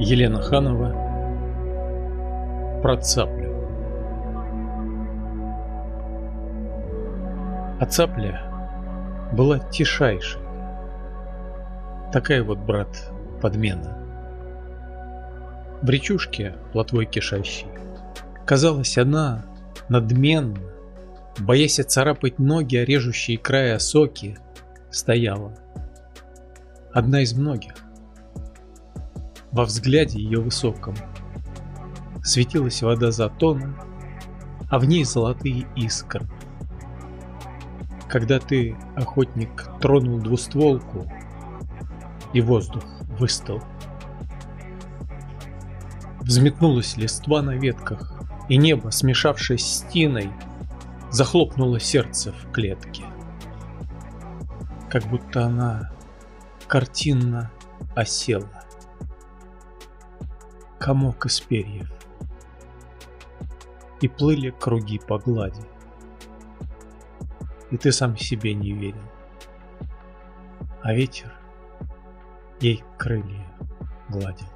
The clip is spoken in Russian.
Елена Ханова Про цаплю А цапля была тишайшей. Такая вот, брат, подмена. В речушке, плотвой кишащей, казалось, она надменно, боясь царапать ноги, о режущие края соки, стояла. Одна из многих. Во взгляде ее высоком светилась вода затона, а в ней золотые искры. Когда ты, охотник, тронул двустволку, и воздух выстал. Взметнулась листва на ветках, и небо, смешавшись с тиной, захлопнуло сердце в клетке. Как будто она картинно осела комок из перьев. И плыли круги по глади. И ты сам себе не верил. А ветер ей крылья гладил.